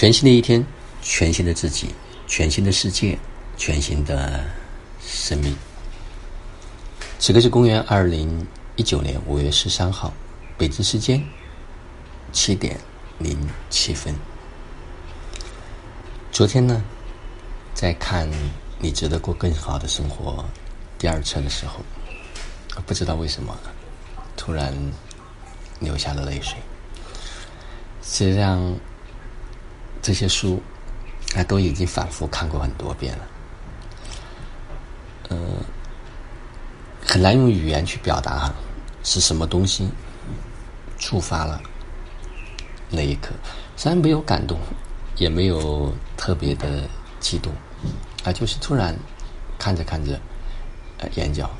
全新的一天，全新的自己，全新的世界，全新的生命。此刻是公元二零一九年五月十三号，北京时间七点零七分。昨天呢，在看《你值得过更好的生活》第二册的时候，不知道为什么，突然流下了泪水。实际上，这些书啊都已经反复看过很多遍了，呃，很难用语言去表达是什么东西触发了那一刻。虽然没有感动，也没有特别的激动，啊，就是突然看着看着，呃，眼角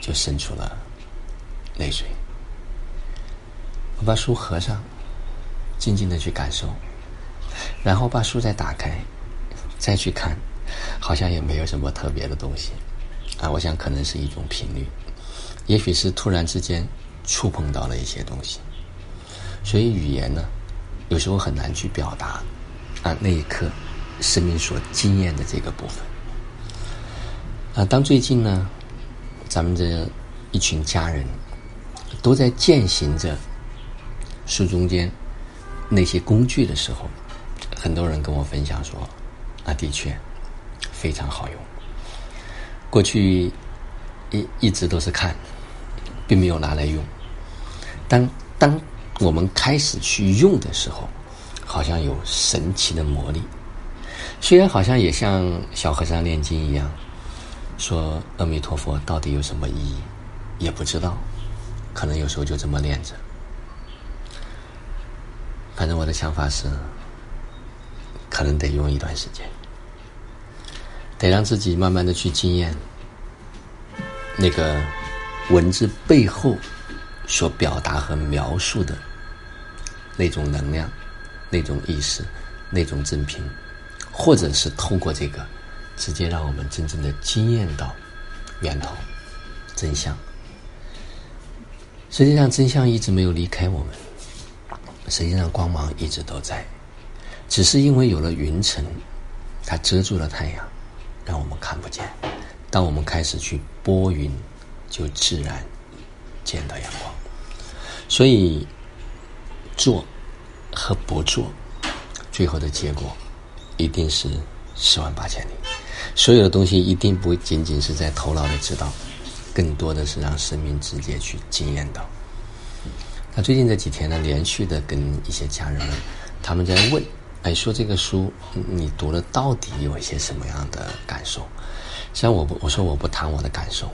就渗出了泪水。我把书合上。静静的去感受，然后把书再打开，再去看，好像也没有什么特别的东西，啊，我想可能是一种频率，也许是突然之间触碰到了一些东西，所以语言呢，有时候很难去表达，啊，那一刻生命所经验的这个部分，啊，当最近呢，咱们这一群家人都在践行着书中间。那些工具的时候，很多人跟我分享说：“啊，的确非常好用。过去一一直都是看，并没有拿来用。当当我们开始去用的时候，好像有神奇的魔力。虽然好像也像小和尚念经一样，说阿弥陀佛到底有什么意义，也不知道。可能有时候就这么念着。”反正我的想法是，可能得用一段时间，得让自己慢慢的去经验那个文字背后所表达和描述的那种能量、那种意识、那种真品，或者是透过这个，直接让我们真正的经验到源头真相。实际上，真相一直没有离开我们。实际上，光芒一直都在，只是因为有了云层，它遮住了太阳，让我们看不见。当我们开始去拨云，就自然见到阳光。所以，做和不做，最后的结果一定是十万八千里。所有的东西一定不仅仅是在头脑里知道，更多的是让生命直接去经验到。那最近这几天呢，连续的跟一些家人们，他们在问，哎，说这个书你读了到底有一些什么样的感受？像，我，我说我不谈我的感受，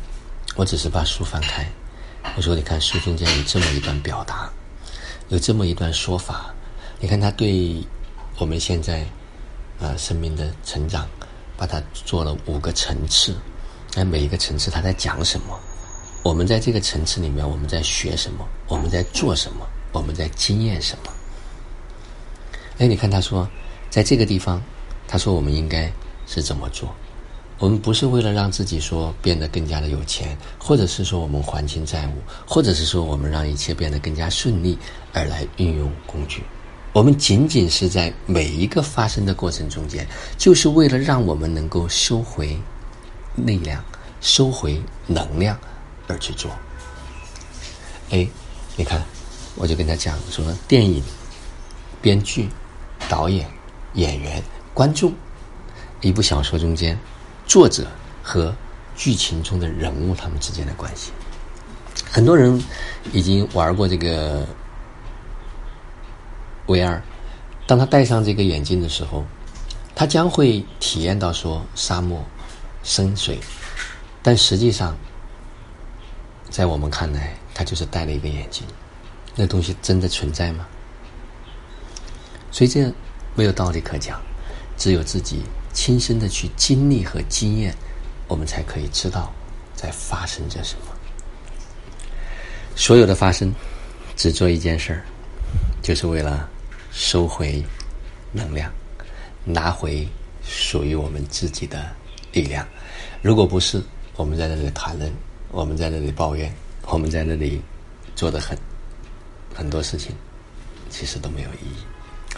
我只是把书翻开，我说你看书中间有这么一段表达，有这么一段说法，你看他对我们现在啊生命的成长，把它做了五个层次，哎，每一个层次他在讲什么？我们在这个层次里面，我们在学什么？我们在做什么？我们在经验什么？哎，你看他说，在这个地方，他说我们应该是怎么做？我们不是为了让自己说变得更加的有钱，或者是说我们还清债务，或者是说我们让一切变得更加顺利而来运用工具。我们仅仅是在每一个发生的过程中间，就是为了让我们能够收回力量，收回能量。而去做，哎，你看，我就跟他讲说，电影、编剧、导演、演员、观众，一部小说中间，作者和剧情中的人物他们之间的关系，很多人已经玩过这个 VR，当他戴上这个眼镜的时候，他将会体验到说沙漠、深水，但实际上。在我们看来，他就是戴了一个眼镜，那东西真的存在吗？所以这没有道理可讲，只有自己亲身的去经历和经验，我们才可以知道在发生着什么。所有的发生，只做一件事儿，就是为了收回能量，拿回属于我们自己的力量。如果不是，我们在这里谈论。我们在那里抱怨，我们在那里做的很很多事情，其实都没有意义。